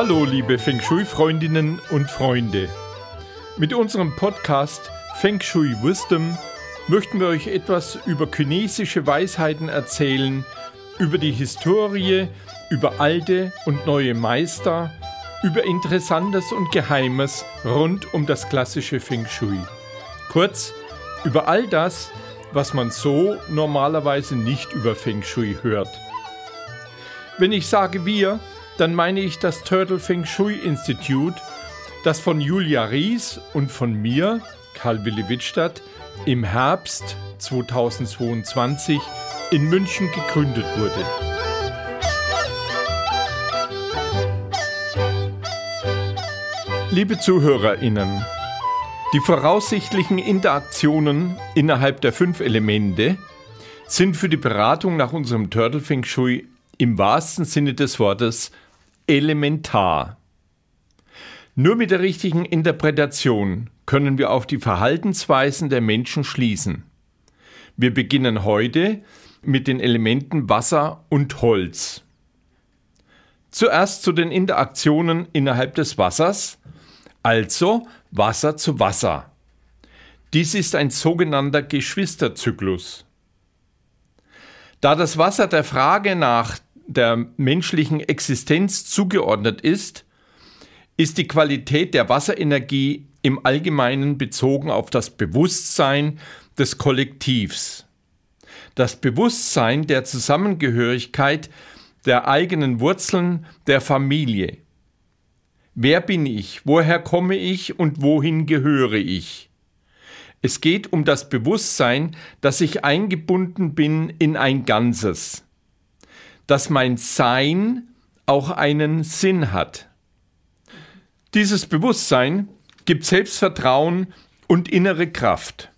Hallo, liebe Feng Shui-Freundinnen und Freunde. Mit unserem Podcast Feng Shui Wisdom möchten wir euch etwas über chinesische Weisheiten erzählen, über die Historie, über alte und neue Meister, über Interessantes und Geheimes rund um das klassische Feng Shui. Kurz, über all das, was man so normalerweise nicht über Feng Shui hört. Wenn ich sage wir, dann meine ich das Turtle Feng Shui Institute, das von Julia Ries und von mir, Karl Willi Wittstadt, im Herbst 2022 in München gegründet wurde. Liebe Zuhörerinnen, die voraussichtlichen Interaktionen innerhalb der fünf Elemente sind für die Beratung nach unserem Turtle Feng Shui im wahrsten Sinne des Wortes elementar. Nur mit der richtigen Interpretation können wir auf die Verhaltensweisen der Menschen schließen. Wir beginnen heute mit den Elementen Wasser und Holz. Zuerst zu den Interaktionen innerhalb des Wassers, also Wasser zu Wasser. Dies ist ein sogenannter Geschwisterzyklus. Da das Wasser der Frage nach der menschlichen Existenz zugeordnet ist, ist die Qualität der Wasserenergie im Allgemeinen bezogen auf das Bewusstsein des Kollektivs. Das Bewusstsein der Zusammengehörigkeit der eigenen Wurzeln der Familie. Wer bin ich? Woher komme ich und wohin gehöre ich? Es geht um das Bewusstsein, dass ich eingebunden bin in ein Ganzes dass mein Sein auch einen Sinn hat. Dieses Bewusstsein gibt Selbstvertrauen und innere Kraft.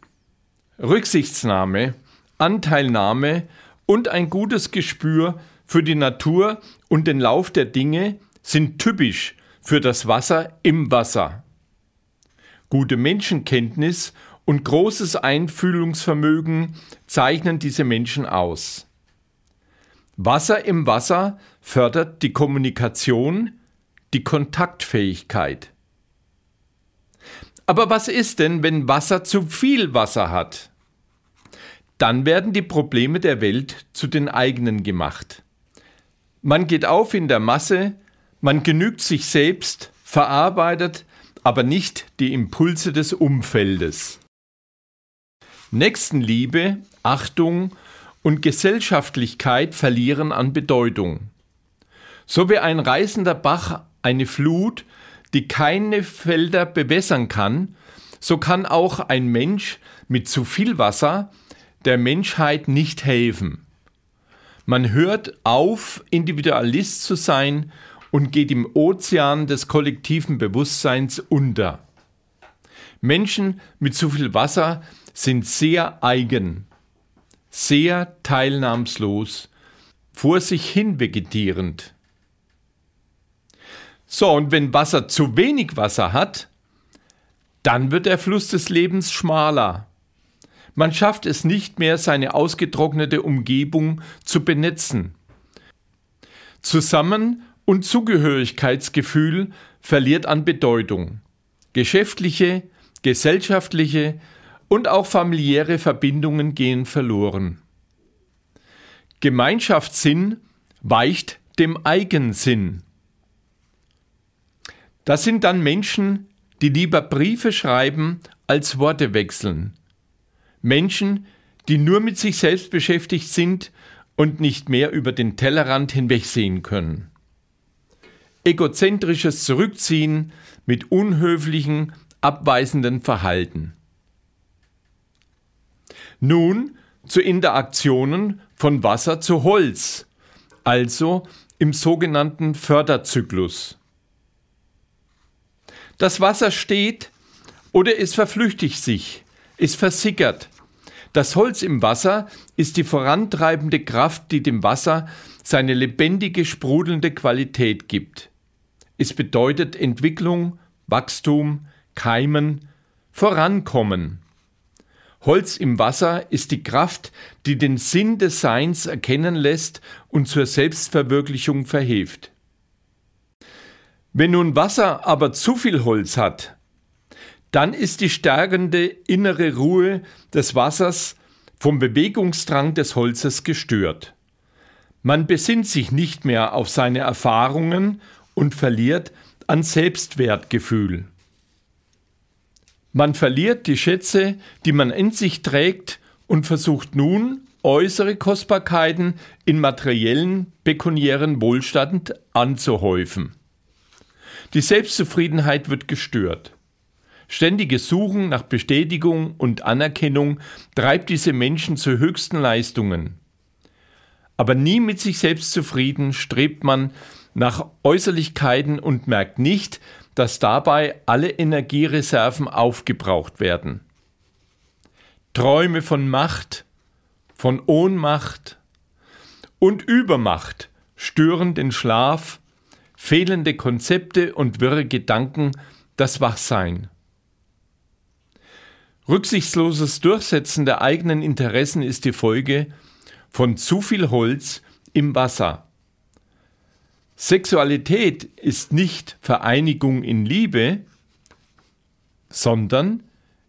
Rücksichtsnahme, Anteilnahme und ein gutes Gespür für die Natur und den Lauf der Dinge sind typisch für das Wasser im Wasser. Gute Menschenkenntnis und großes Einfühlungsvermögen zeichnen diese Menschen aus. Wasser im Wasser fördert die Kommunikation, die Kontaktfähigkeit. Aber was ist denn, wenn Wasser zu viel Wasser hat? Dann werden die Probleme der Welt zu den eigenen gemacht. Man geht auf in der Masse, man genügt sich selbst, verarbeitet aber nicht die Impulse des Umfeldes. Nächstenliebe, Achtung und Gesellschaftlichkeit verlieren an Bedeutung. So wie ein reißender Bach eine Flut, die keine Felder bewässern kann, so kann auch ein Mensch mit zu viel Wasser der Menschheit nicht helfen. Man hört auf, Individualist zu sein und geht im Ozean des kollektiven Bewusstseins unter. Menschen mit zu viel Wasser sind sehr eigen, sehr teilnahmslos, vor sich hin vegetierend. So, und wenn Wasser zu wenig Wasser hat, dann wird der Fluss des Lebens schmaler. Man schafft es nicht mehr, seine ausgetrocknete Umgebung zu benetzen. Zusammen- und Zugehörigkeitsgefühl verliert an Bedeutung. Geschäftliche, gesellschaftliche und auch familiäre Verbindungen gehen verloren. Gemeinschaftssinn weicht dem Eigensinn. Das sind dann Menschen, die lieber Briefe schreiben als Worte wechseln. Menschen, die nur mit sich selbst beschäftigt sind und nicht mehr über den Tellerrand hinwegsehen können. Egozentrisches Zurückziehen mit unhöflichen, abweisenden Verhalten. Nun zu Interaktionen von Wasser zu Holz, also im sogenannten Förderzyklus. Das Wasser steht oder es verflüchtigt sich, es versickert. Das Holz im Wasser ist die vorantreibende Kraft, die dem Wasser seine lebendige, sprudelnde Qualität gibt. Es bedeutet Entwicklung, Wachstum, Keimen, Vorankommen. Holz im Wasser ist die Kraft, die den Sinn des Seins erkennen lässt und zur Selbstverwirklichung verhilft. Wenn nun Wasser aber zu viel Holz hat, dann ist die stärkende innere Ruhe des Wassers vom Bewegungsdrang des Holzes gestört. Man besinnt sich nicht mehr auf seine Erfahrungen und verliert an Selbstwertgefühl. Man verliert die Schätze, die man in sich trägt und versucht nun, äußere Kostbarkeiten in materiellen, pekuniären Wohlstand anzuhäufen. Die Selbstzufriedenheit wird gestört. Ständiges Suchen nach Bestätigung und Anerkennung treibt diese Menschen zu höchsten Leistungen. Aber nie mit sich selbst zufrieden strebt man nach Äußerlichkeiten und merkt nicht, dass dabei alle Energiereserven aufgebraucht werden. Träume von Macht, von Ohnmacht und Übermacht stören den Schlaf, fehlende Konzepte und wirre Gedanken das Wachsein. Rücksichtsloses Durchsetzen der eigenen Interessen ist die Folge von zu viel Holz im Wasser. Sexualität ist nicht Vereinigung in Liebe, sondern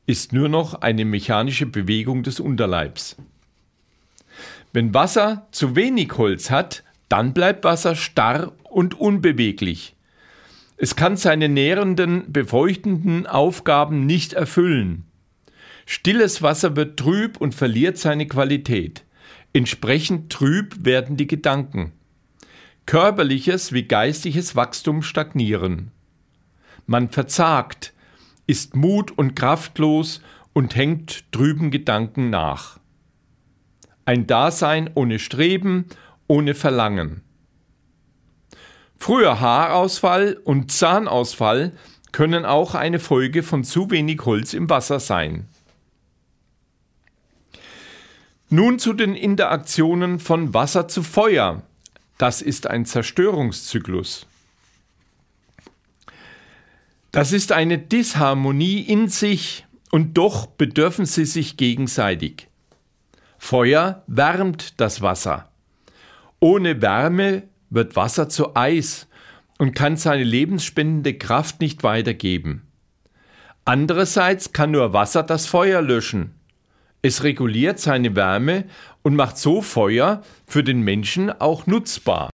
ist nur noch eine mechanische Bewegung des Unterleibs. Wenn Wasser zu wenig Holz hat, dann bleibt Wasser starr und unbeweglich. Es kann seine nährenden, befeuchtenden Aufgaben nicht erfüllen. Stilles Wasser wird trüb und verliert seine Qualität. Entsprechend trüb werden die Gedanken. Körperliches wie geistiges Wachstum stagnieren. Man verzagt, ist mut- und kraftlos und hängt trüben Gedanken nach. Ein Dasein ohne Streben, ohne Verlangen. Früher Haarausfall und Zahnausfall können auch eine Folge von zu wenig Holz im Wasser sein. Nun zu den Interaktionen von Wasser zu Feuer. Das ist ein Zerstörungszyklus. Das ist eine Disharmonie in sich und doch bedürfen sie sich gegenseitig. Feuer wärmt das Wasser. Ohne Wärme wird Wasser zu Eis und kann seine lebensspendende Kraft nicht weitergeben. Andererseits kann nur Wasser das Feuer löschen. Es reguliert seine Wärme und macht so Feuer für den Menschen auch nutzbar.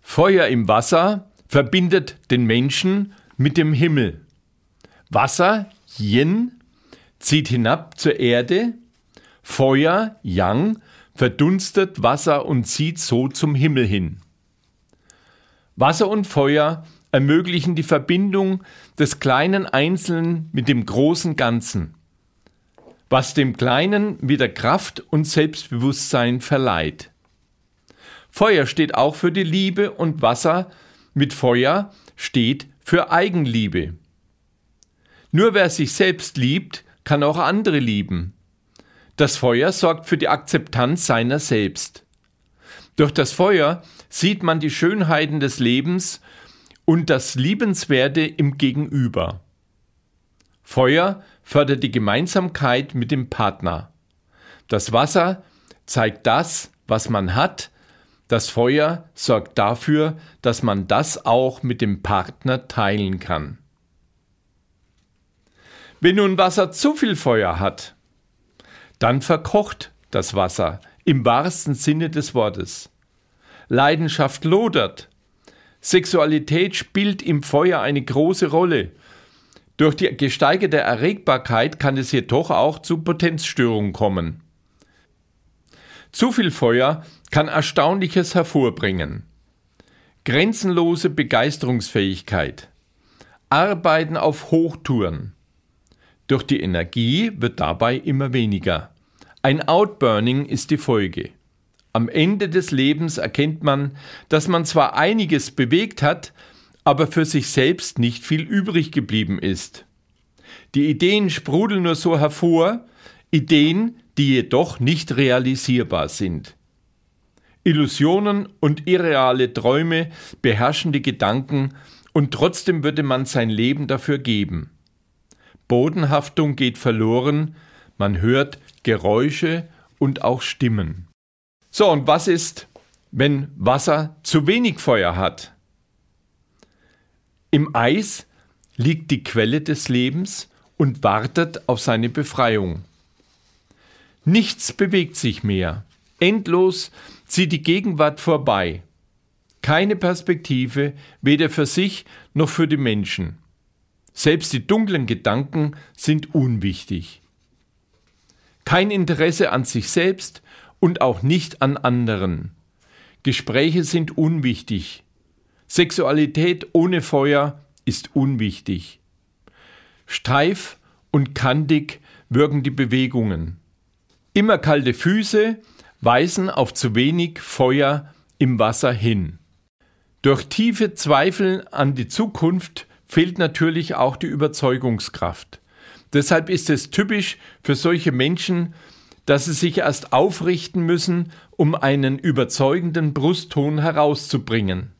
Feuer im Wasser verbindet den Menschen mit dem Himmel. Wasser, Yin, zieht hinab zur Erde. Feuer, Yang, verdunstet Wasser und zieht so zum Himmel hin. Wasser und Feuer ermöglichen die Verbindung des kleinen Einzelnen mit dem großen Ganzen was dem Kleinen wieder Kraft und Selbstbewusstsein verleiht. Feuer steht auch für die Liebe und Wasser mit Feuer steht für Eigenliebe. Nur wer sich selbst liebt, kann auch andere lieben. Das Feuer sorgt für die Akzeptanz seiner selbst. Durch das Feuer sieht man die Schönheiten des Lebens und das Liebenswerte im Gegenüber. Feuer fördert die Gemeinsamkeit mit dem Partner. Das Wasser zeigt das, was man hat. Das Feuer sorgt dafür, dass man das auch mit dem Partner teilen kann. Wenn nun Wasser zu viel Feuer hat, dann verkocht das Wasser im wahrsten Sinne des Wortes. Leidenschaft lodert. Sexualität spielt im Feuer eine große Rolle durch die gesteigerte Erregbarkeit kann es jedoch auch zu Potenzstörungen kommen. Zu viel Feuer kann Erstaunliches hervorbringen. Grenzenlose Begeisterungsfähigkeit. Arbeiten auf Hochtouren. Durch die Energie wird dabei immer weniger. Ein Outburning ist die Folge. Am Ende des Lebens erkennt man, dass man zwar einiges bewegt hat, aber für sich selbst nicht viel übrig geblieben ist. Die Ideen sprudeln nur so hervor, Ideen, die jedoch nicht realisierbar sind. Illusionen und irreale Träume beherrschen die Gedanken und trotzdem würde man sein Leben dafür geben. Bodenhaftung geht verloren, man hört Geräusche und auch Stimmen. So, und was ist, wenn Wasser zu wenig Feuer hat? Im Eis liegt die Quelle des Lebens und wartet auf seine Befreiung. Nichts bewegt sich mehr. Endlos zieht die Gegenwart vorbei. Keine Perspektive, weder für sich noch für die Menschen. Selbst die dunklen Gedanken sind unwichtig. Kein Interesse an sich selbst und auch nicht an anderen. Gespräche sind unwichtig. Sexualität ohne Feuer ist unwichtig. Steif und kantig wirken die Bewegungen. Immer kalte Füße weisen auf zu wenig Feuer im Wasser hin. Durch tiefe Zweifel an die Zukunft fehlt natürlich auch die Überzeugungskraft. Deshalb ist es typisch für solche Menschen, dass sie sich erst aufrichten müssen, um einen überzeugenden Brustton herauszubringen.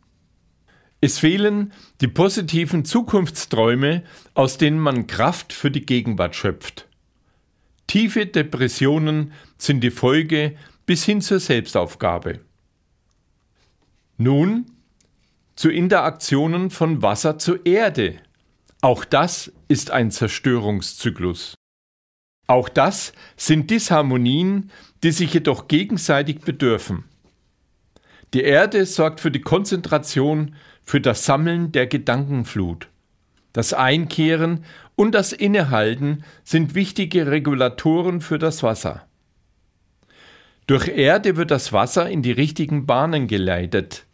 Es fehlen die positiven Zukunftsträume, aus denen man Kraft für die Gegenwart schöpft. Tiefe Depressionen sind die Folge bis hin zur Selbstaufgabe. Nun zu Interaktionen von Wasser zu Erde. Auch das ist ein Zerstörungszyklus. Auch das sind Disharmonien, die sich jedoch gegenseitig bedürfen. Die Erde sorgt für die Konzentration, für das Sammeln der Gedankenflut. Das Einkehren und das Innehalten sind wichtige Regulatoren für das Wasser. Durch Erde wird das Wasser in die richtigen Bahnen geleitet.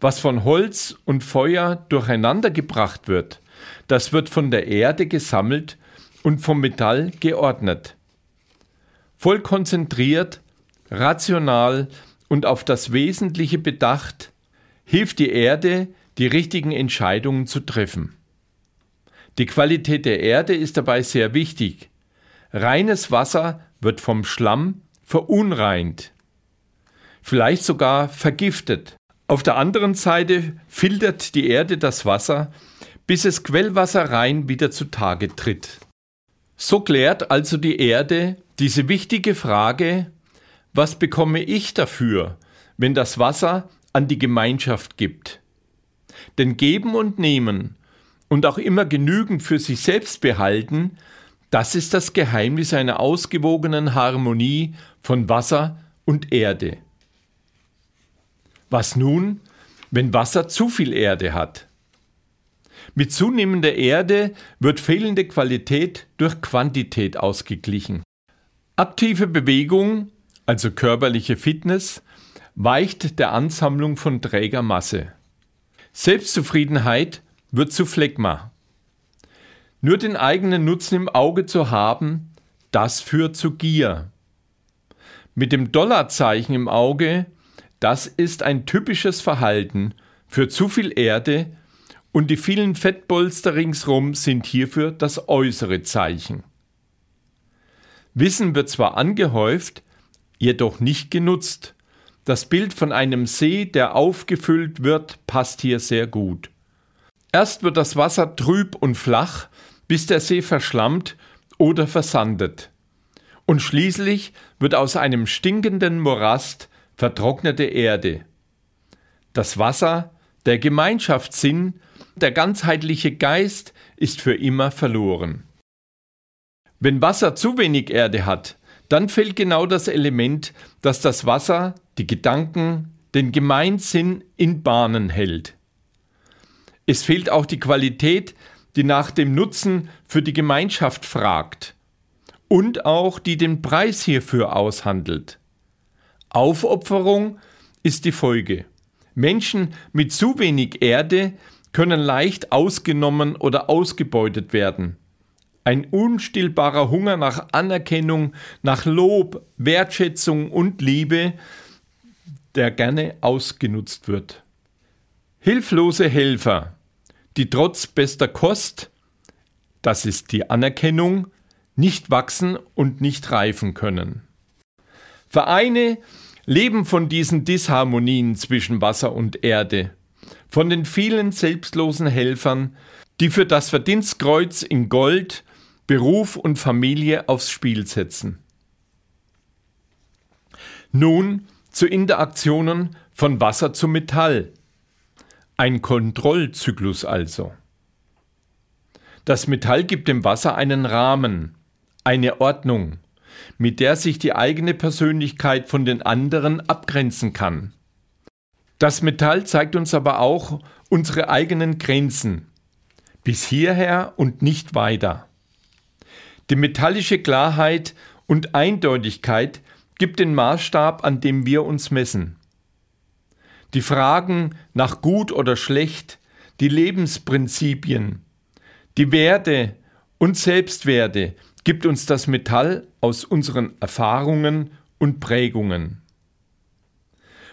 Was von Holz und Feuer durcheinander gebracht wird, das wird von der Erde gesammelt und vom Metall geordnet. Voll konzentriert, rational und auf das Wesentliche bedacht, hilft die Erde, die richtigen Entscheidungen zu treffen. Die Qualität der Erde ist dabei sehr wichtig. Reines Wasser wird vom Schlamm verunreint, vielleicht sogar vergiftet. Auf der anderen Seite filtert die Erde das Wasser, bis es Quellwasser rein wieder zutage tritt. So klärt also die Erde diese wichtige Frage, was bekomme ich dafür, wenn das Wasser an die Gemeinschaft gibt? Denn geben und nehmen und auch immer genügend für sich selbst behalten, das ist das Geheimnis einer ausgewogenen Harmonie von Wasser und Erde. Was nun, wenn Wasser zu viel Erde hat? Mit zunehmender Erde wird fehlende Qualität durch Quantität ausgeglichen. Aktive Bewegung, also körperliche Fitness, weicht der Ansammlung von träger Masse. Selbstzufriedenheit wird zu Phlegma. Nur den eigenen Nutzen im Auge zu haben, das führt zu Gier. Mit dem Dollarzeichen im Auge, das ist ein typisches Verhalten für zu viel Erde und die vielen Fettbolster ringsrum sind hierfür das äußere Zeichen. Wissen wird zwar angehäuft, jedoch nicht genutzt. Das Bild von einem See, der aufgefüllt wird, passt hier sehr gut. Erst wird das Wasser trüb und flach, bis der See verschlammt oder versandet. Und schließlich wird aus einem stinkenden Morast vertrocknete Erde. Das Wasser, der Gemeinschaftssinn, der ganzheitliche Geist ist für immer verloren. Wenn Wasser zu wenig Erde hat, dann fehlt genau das Element, das das Wasser, die Gedanken, den Gemeinsinn in Bahnen hält. Es fehlt auch die Qualität, die nach dem Nutzen für die Gemeinschaft fragt und auch die den Preis hierfür aushandelt. Aufopferung ist die Folge. Menschen mit zu wenig Erde können leicht ausgenommen oder ausgebeutet werden. Ein unstillbarer Hunger nach Anerkennung, nach Lob, Wertschätzung und Liebe, der gerne ausgenutzt wird. Hilflose Helfer, die trotz bester Kost, das ist die Anerkennung, nicht wachsen und nicht reifen können. Vereine leben von diesen Disharmonien zwischen Wasser und Erde von den vielen selbstlosen Helfern, die für das Verdienstkreuz in Gold Beruf und Familie aufs Spiel setzen. Nun zu Interaktionen von Wasser zu Metall. Ein Kontrollzyklus also. Das Metall gibt dem Wasser einen Rahmen, eine Ordnung, mit der sich die eigene Persönlichkeit von den anderen abgrenzen kann. Das Metall zeigt uns aber auch unsere eigenen Grenzen. Bis hierher und nicht weiter. Die metallische Klarheit und Eindeutigkeit gibt den Maßstab, an dem wir uns messen. Die Fragen nach gut oder schlecht, die Lebensprinzipien, die Werte und Selbstwerte gibt uns das Metall aus unseren Erfahrungen und Prägungen.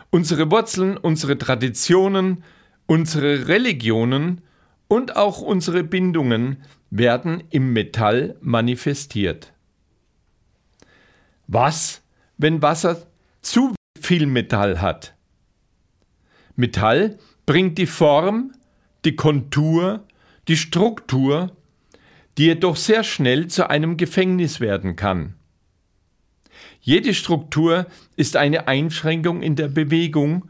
Unsere Wurzeln, unsere Traditionen, unsere Religionen und auch unsere Bindungen werden im Metall manifestiert. Was, wenn Wasser zu viel Metall hat? Metall bringt die Form, die Kontur, die Struktur, die jedoch sehr schnell zu einem Gefängnis werden kann. Jede Struktur ist eine Einschränkung in der Bewegung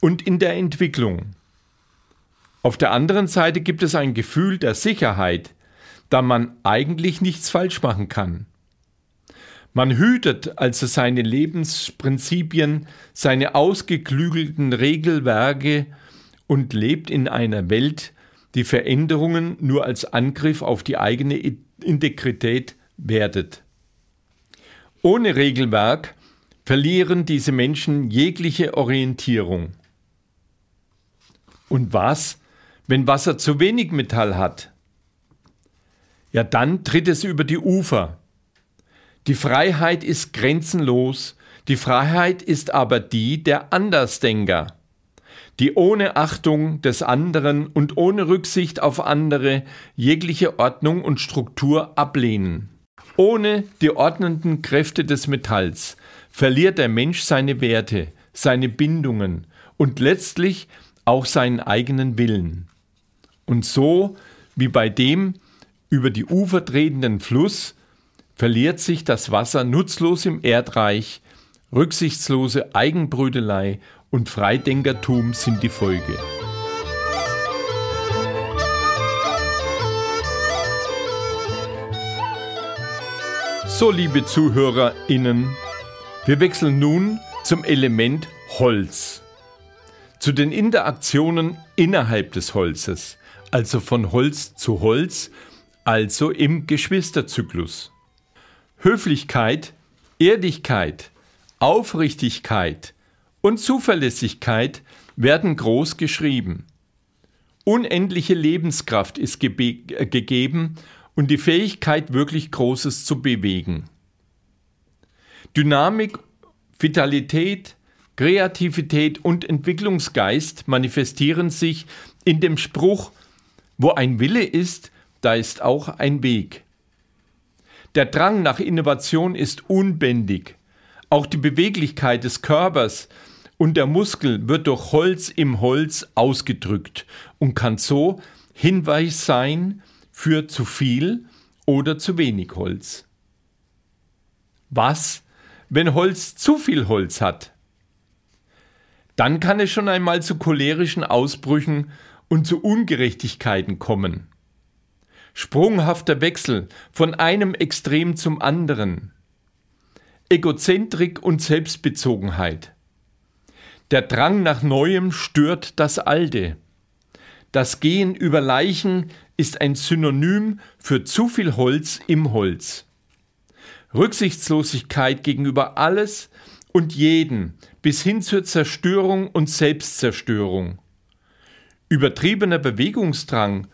und in der Entwicklung. Auf der anderen Seite gibt es ein Gefühl der Sicherheit, da man eigentlich nichts falsch machen kann. Man hütet also seine Lebensprinzipien, seine ausgeklügelten Regelwerke und lebt in einer Welt, die Veränderungen nur als Angriff auf die eigene Integrität wertet. Ohne Regelwerk verlieren diese Menschen jegliche Orientierung. Und was, wenn Wasser zu wenig Metall hat? Ja, dann tritt es über die Ufer die Freiheit ist grenzenlos, die Freiheit ist aber die der Andersdenker, die ohne Achtung des anderen und ohne Rücksicht auf andere jegliche Ordnung und Struktur ablehnen. Ohne die ordnenden Kräfte des Metalls verliert der Mensch seine Werte, seine Bindungen und letztlich auch seinen eigenen Willen. Und so wie bei dem über die Ufer tretenden Fluss verliert sich das Wasser nutzlos im Erdreich, rücksichtslose Eigenbrüdelei und Freidenkertum sind die Folge. So, liebe ZuhörerInnen, wir wechseln nun zum Element Holz. Zu den Interaktionen innerhalb des Holzes, also von Holz zu Holz, also im Geschwisterzyklus. Höflichkeit, Ehrlichkeit, Aufrichtigkeit und Zuverlässigkeit werden groß geschrieben. Unendliche Lebenskraft ist äh, gegeben und die Fähigkeit, wirklich Großes zu bewegen. Dynamik, Vitalität, Kreativität und Entwicklungsgeist manifestieren sich in dem Spruch, wo ein Wille ist, da ist auch ein Weg. Der Drang nach Innovation ist unbändig. Auch die Beweglichkeit des Körpers und der Muskel wird durch Holz im Holz ausgedrückt und kann so Hinweis sein für zu viel oder zu wenig Holz. Was, wenn Holz zu viel Holz hat? Dann kann es schon einmal zu cholerischen Ausbrüchen und zu Ungerechtigkeiten kommen sprunghafter Wechsel von einem Extrem zum anderen, Egozentrik und Selbstbezogenheit. Der Drang nach Neuem stört das Alte. Das Gehen über Leichen ist ein Synonym für zu viel Holz im Holz. Rücksichtslosigkeit gegenüber alles und jeden bis hin zur Zerstörung und Selbstzerstörung. Übertriebener Bewegungsdrang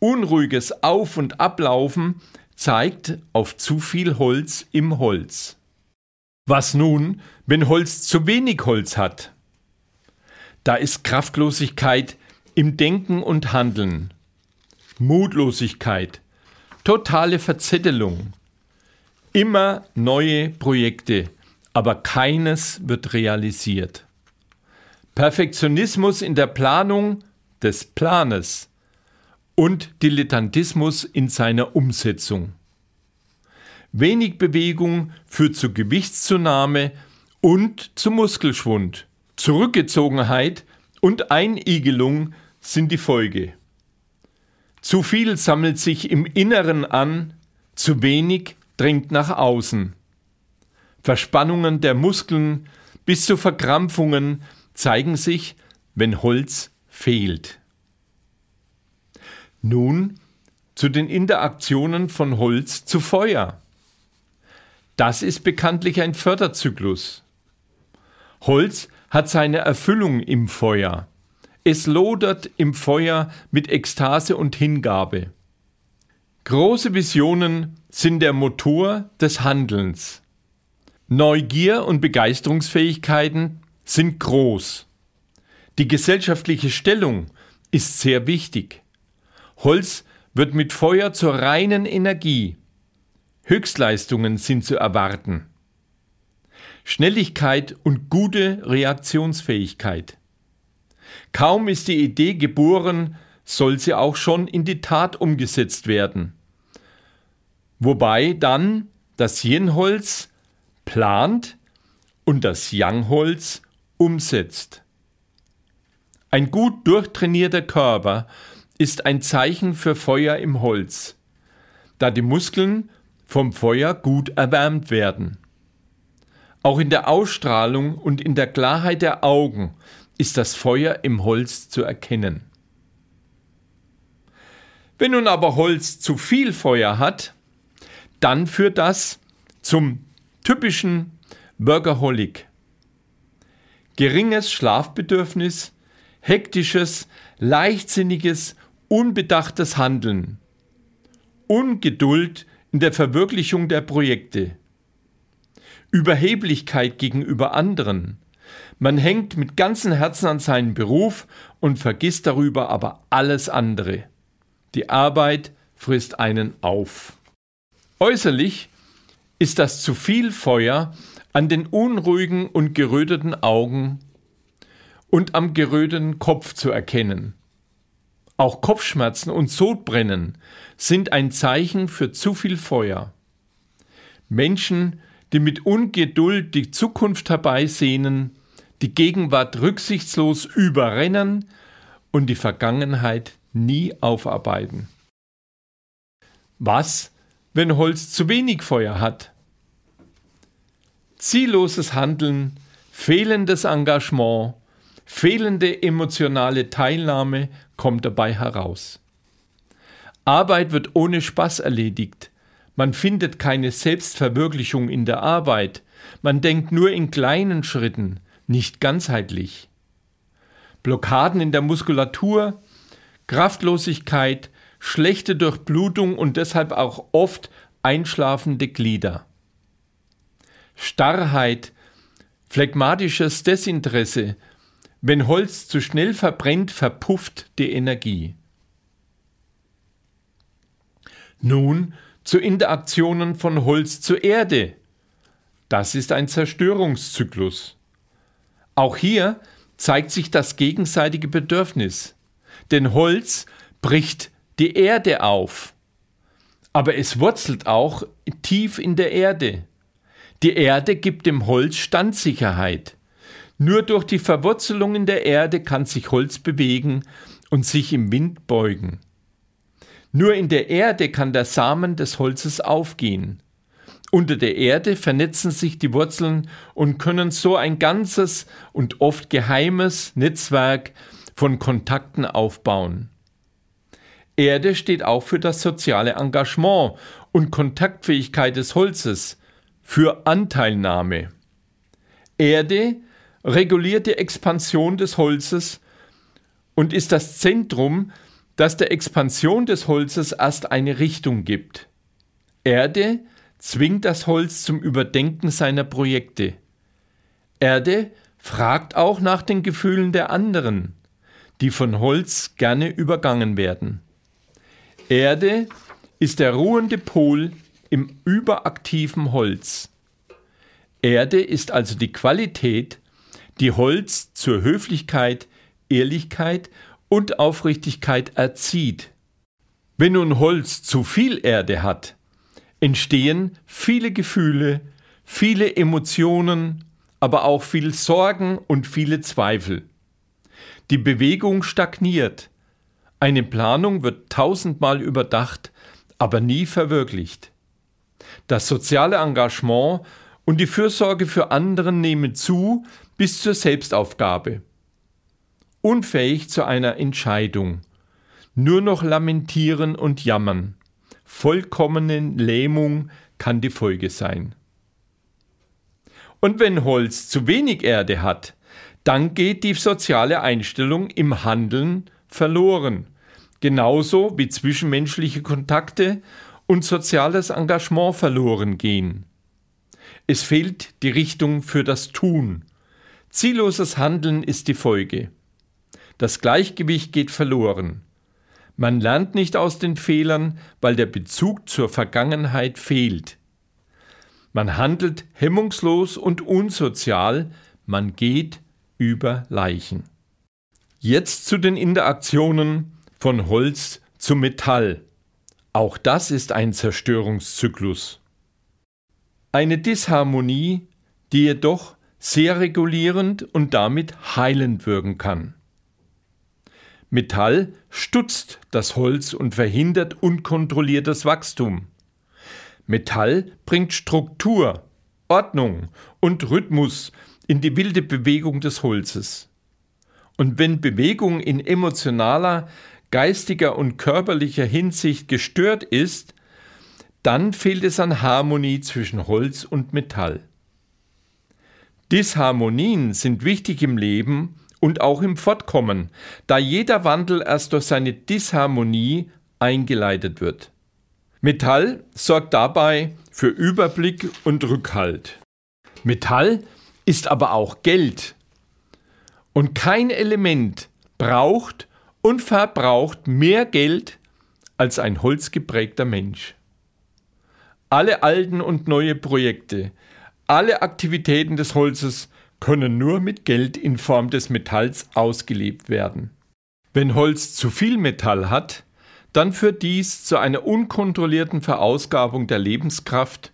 Unruhiges Auf- und Ablaufen zeigt auf zu viel Holz im Holz. Was nun, wenn Holz zu wenig Holz hat? Da ist Kraftlosigkeit im Denken und Handeln, Mutlosigkeit, totale Verzettelung, immer neue Projekte, aber keines wird realisiert. Perfektionismus in der Planung des Planes, und Dilettantismus in seiner Umsetzung. Wenig Bewegung führt zu Gewichtszunahme und zu Muskelschwund. Zurückgezogenheit und Einigelung sind die Folge. Zu viel sammelt sich im Inneren an, zu wenig dringt nach außen. Verspannungen der Muskeln bis zu Verkrampfungen zeigen sich, wenn Holz fehlt. Nun zu den Interaktionen von Holz zu Feuer. Das ist bekanntlich ein Förderzyklus. Holz hat seine Erfüllung im Feuer. Es lodert im Feuer mit Ekstase und Hingabe. Große Visionen sind der Motor des Handelns. Neugier und Begeisterungsfähigkeiten sind groß. Die gesellschaftliche Stellung ist sehr wichtig. Holz wird mit Feuer zur reinen Energie. Höchstleistungen sind zu erwarten. Schnelligkeit und gute Reaktionsfähigkeit. Kaum ist die Idee geboren, soll sie auch schon in die Tat umgesetzt werden. Wobei dann das Yin-Holz plant und das Yang-Holz umsetzt. Ein gut durchtrainierter Körper ist ein Zeichen für Feuer im Holz, da die Muskeln vom Feuer gut erwärmt werden. Auch in der Ausstrahlung und in der Klarheit der Augen ist das Feuer im Holz zu erkennen. Wenn nun aber Holz zu viel Feuer hat, dann führt das zum typischen Workaholic. Geringes Schlafbedürfnis, hektisches, leichtsinniges, unbedachtes Handeln, Ungeduld in der Verwirklichung der Projekte, Überheblichkeit gegenüber anderen. Man hängt mit ganzem Herzen an seinen Beruf und vergisst darüber aber alles andere. Die Arbeit frisst einen auf. Äußerlich ist das zu viel Feuer an den unruhigen und geröteten Augen und am geröteten Kopf zu erkennen. Auch Kopfschmerzen und Sodbrennen sind ein Zeichen für zu viel Feuer. Menschen, die mit Ungeduld die Zukunft herbeisehnen, die Gegenwart rücksichtslos überrennen und die Vergangenheit nie aufarbeiten. Was, wenn Holz zu wenig Feuer hat? Zielloses Handeln, fehlendes Engagement, fehlende emotionale Teilnahme kommt dabei heraus. Arbeit wird ohne Spaß erledigt. Man findet keine Selbstverwirklichung in der Arbeit. Man denkt nur in kleinen Schritten, nicht ganzheitlich. Blockaden in der Muskulatur, Kraftlosigkeit, schlechte Durchblutung und deshalb auch oft einschlafende Glieder. Starrheit, phlegmatisches Desinteresse, wenn Holz zu schnell verbrennt, verpufft die Energie. Nun zu Interaktionen von Holz zur Erde. Das ist ein Zerstörungszyklus. Auch hier zeigt sich das gegenseitige Bedürfnis. Denn Holz bricht die Erde auf. Aber es wurzelt auch tief in der Erde. Die Erde gibt dem Holz Standsicherheit. Nur durch die Verwurzelung in der Erde kann sich Holz bewegen und sich im Wind beugen. Nur in der Erde kann der Samen des Holzes aufgehen. Unter der Erde vernetzen sich die Wurzeln und können so ein ganzes und oft geheimes Netzwerk von Kontakten aufbauen. Erde steht auch für das soziale Engagement und Kontaktfähigkeit des Holzes, für Anteilnahme. Erde reguliert die Expansion des Holzes und ist das Zentrum, das der Expansion des Holzes erst eine Richtung gibt. Erde zwingt das Holz zum Überdenken seiner Projekte. Erde fragt auch nach den Gefühlen der anderen, die von Holz gerne übergangen werden. Erde ist der ruhende Pol im überaktiven Holz. Erde ist also die Qualität, die Holz zur Höflichkeit, Ehrlichkeit und Aufrichtigkeit erzieht. Wenn nun Holz zu viel Erde hat, entstehen viele Gefühle, viele Emotionen, aber auch viel Sorgen und viele Zweifel. Die Bewegung stagniert. Eine Planung wird tausendmal überdacht, aber nie verwirklicht. Das soziale Engagement und die Fürsorge für anderen nehmen zu bis zur Selbstaufgabe. Unfähig zu einer Entscheidung. Nur noch lamentieren und jammern. Vollkommene Lähmung kann die Folge sein. Und wenn Holz zu wenig Erde hat, dann geht die soziale Einstellung im Handeln verloren, genauso wie zwischenmenschliche Kontakte und soziales Engagement verloren gehen. Es fehlt die Richtung für das Tun. Zielloses Handeln ist die Folge. Das Gleichgewicht geht verloren. Man lernt nicht aus den Fehlern, weil der Bezug zur Vergangenheit fehlt. Man handelt hemmungslos und unsozial, man geht über Leichen. Jetzt zu den Interaktionen von Holz zu Metall. Auch das ist ein Zerstörungszyklus. Eine Disharmonie, die jedoch sehr regulierend und damit heilend wirken kann. Metall stutzt das Holz und verhindert unkontrolliertes Wachstum. Metall bringt Struktur, Ordnung und Rhythmus in die wilde Bewegung des Holzes. Und wenn Bewegung in emotionaler, geistiger und körperlicher Hinsicht gestört ist, dann fehlt es an Harmonie zwischen Holz und Metall. Disharmonien sind wichtig im Leben und auch im Fortkommen, da jeder Wandel erst durch seine Disharmonie eingeleitet wird. Metall sorgt dabei für Überblick und Rückhalt. Metall ist aber auch Geld. Und kein Element braucht und verbraucht mehr Geld als ein holzgeprägter Mensch. Alle alten und neue Projekte, alle Aktivitäten des Holzes können nur mit Geld in Form des Metalls ausgelebt werden. Wenn Holz zu viel Metall hat, dann führt dies zu einer unkontrollierten Verausgabung der Lebenskraft,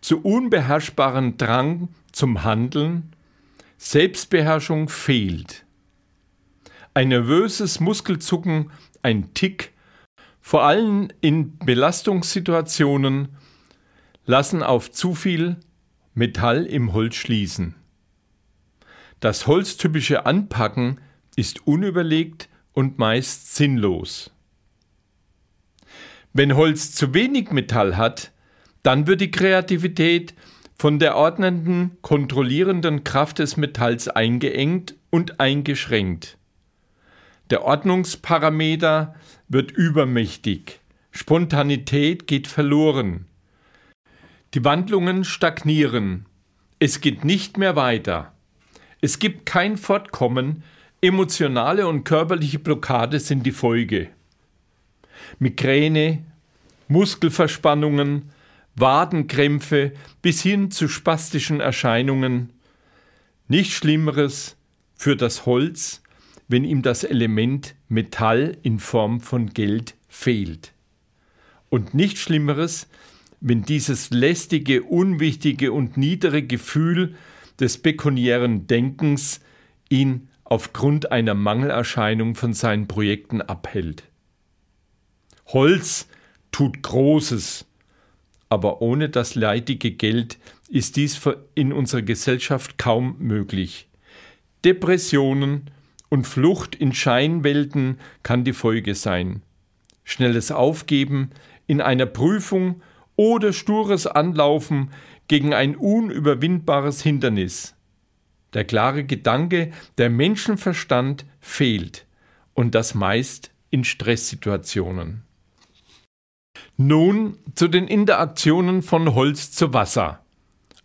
zu unbeherrschbaren Drang zum Handeln, Selbstbeherrschung fehlt. Ein nervöses Muskelzucken, ein Tick, vor allem in Belastungssituationen, lassen auf zu viel Metall im Holz schließen. Das holztypische Anpacken ist unüberlegt und meist sinnlos. Wenn Holz zu wenig Metall hat, dann wird die Kreativität von der ordnenden, kontrollierenden Kraft des Metalls eingeengt und eingeschränkt. Der Ordnungsparameter wird übermächtig, Spontanität geht verloren. Die Wandlungen stagnieren, es geht nicht mehr weiter. Es gibt kein Fortkommen, emotionale und körperliche Blockade sind die Folge. Migräne, Muskelverspannungen, Wadenkrämpfe bis hin zu spastischen Erscheinungen. Nichts Schlimmeres für das Holz, wenn ihm das Element Metall in Form von Geld fehlt. Und nichts Schlimmeres, wenn dieses lästige, unwichtige und niedere Gefühl des pekuniären Denkens ihn aufgrund einer Mangelerscheinung von seinen Projekten abhält. Holz tut Großes, aber ohne das leidige Geld ist dies in unserer Gesellschaft kaum möglich. Depressionen und Flucht in Scheinwelten kann die Folge sein. Schnelles Aufgeben in einer Prüfung oder stures Anlaufen gegen ein unüberwindbares Hindernis. Der klare Gedanke, der Menschenverstand fehlt und das meist in Stresssituationen. Nun zu den Interaktionen von Holz zu Wasser,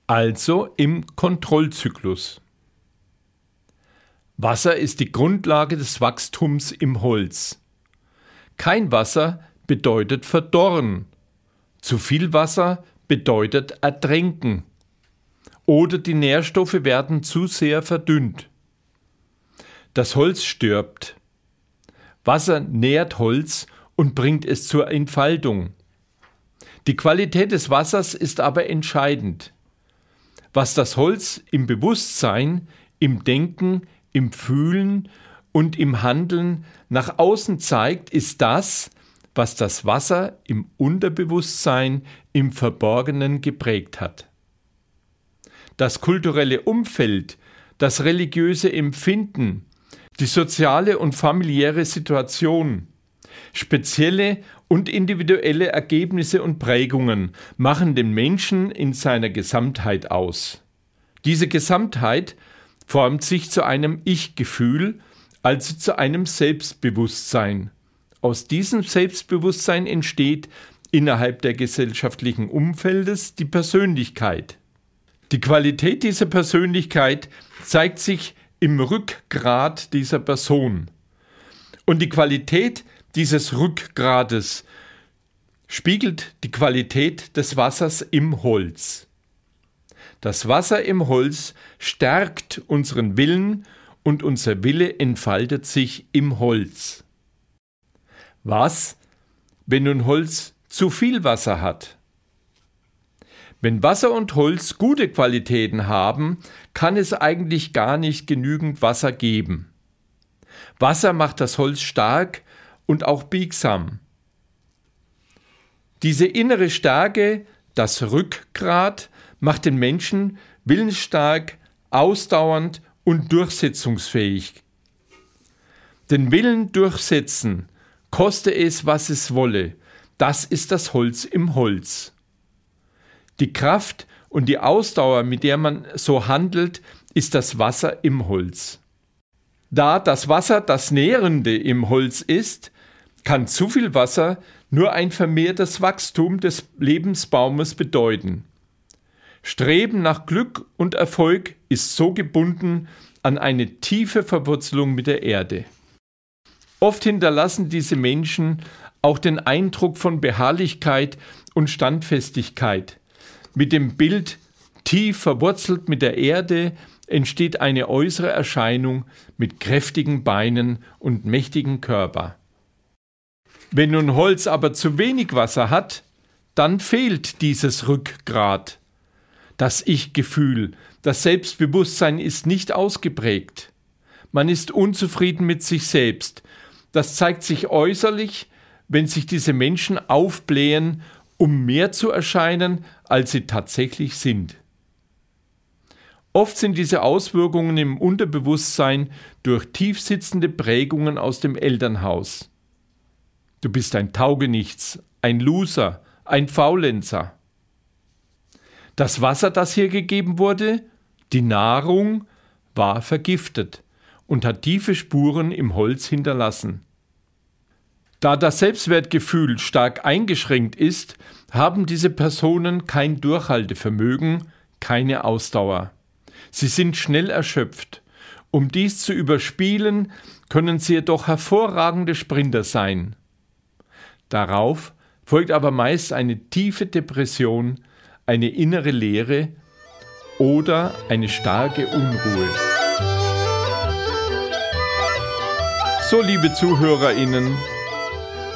also im Kontrollzyklus. Wasser ist die Grundlage des Wachstums im Holz. Kein Wasser bedeutet Verdorren. Zu viel Wasser bedeutet Ertränken. Oder die Nährstoffe werden zu sehr verdünnt. Das Holz stirbt. Wasser nährt Holz und bringt es zur Entfaltung. Die Qualität des Wassers ist aber entscheidend. Was das Holz im Bewusstsein, im Denken, im Fühlen und im Handeln nach außen zeigt, ist das, was das Wasser im Unterbewusstsein im Verborgenen geprägt hat. Das kulturelle Umfeld, das religiöse Empfinden, die soziale und familiäre Situation, spezielle und individuelle Ergebnisse und Prägungen machen den Menschen in seiner Gesamtheit aus. Diese Gesamtheit formt sich zu einem Ich-Gefühl, also zu einem Selbstbewusstsein. Aus diesem Selbstbewusstsein entsteht innerhalb der gesellschaftlichen Umfeldes die Persönlichkeit. Die Qualität dieser Persönlichkeit zeigt sich im Rückgrat dieser Person. Und die Qualität dieses Rückgrades spiegelt die Qualität des Wassers im Holz. Das Wasser im Holz stärkt unseren Willen und unser Wille entfaltet sich im Holz. Was, wenn nun Holz zu viel Wasser hat? Wenn Wasser und Holz gute Qualitäten haben, kann es eigentlich gar nicht genügend Wasser geben. Wasser macht das Holz stark und auch biegsam. Diese innere Stärke, das Rückgrat, macht den Menschen willensstark, ausdauernd und durchsetzungsfähig. Den Willen durchsetzen, koste es, was es wolle, das ist das Holz im Holz. Die Kraft und die Ausdauer, mit der man so handelt, ist das Wasser im Holz. Da das Wasser das Nährende im Holz ist, kann zu viel Wasser nur ein vermehrtes Wachstum des Lebensbaumes bedeuten. Streben nach Glück und Erfolg ist so gebunden an eine tiefe Verwurzelung mit der Erde. Oft hinterlassen diese Menschen auch den Eindruck von Beharrlichkeit und Standfestigkeit, mit dem Bild tief verwurzelt mit der Erde entsteht eine äußere Erscheinung mit kräftigen Beinen und mächtigen Körper. Wenn nun Holz aber zu wenig Wasser hat, dann fehlt dieses Rückgrat. Das Ich-Gefühl, das Selbstbewusstsein ist nicht ausgeprägt. Man ist unzufrieden mit sich selbst. Das zeigt sich äußerlich, wenn sich diese Menschen aufblähen um mehr zu erscheinen, als sie tatsächlich sind. Oft sind diese Auswirkungen im Unterbewusstsein durch tiefsitzende Prägungen aus dem Elternhaus. Du bist ein Taugenichts, ein Loser, ein Faulenzer. Das Wasser, das hier gegeben wurde, die Nahrung, war vergiftet und hat tiefe Spuren im Holz hinterlassen. Da das Selbstwertgefühl stark eingeschränkt ist, haben diese Personen kein Durchhaltevermögen, keine Ausdauer. Sie sind schnell erschöpft. Um dies zu überspielen, können sie jedoch hervorragende Sprinter sein. Darauf folgt aber meist eine tiefe Depression, eine innere Leere oder eine starke Unruhe. So, liebe Zuhörerinnen,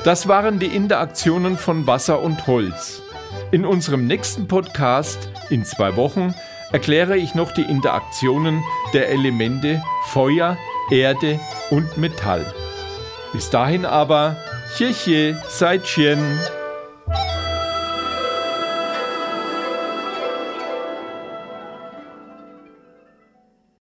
das waren die Interaktionen von Wasser und Holz. In unserem nächsten Podcast in zwei Wochen erkläre ich noch die Interaktionen der Elemente Feuer, Erde und Metall. Bis dahin aber, Cheche, Seidchen.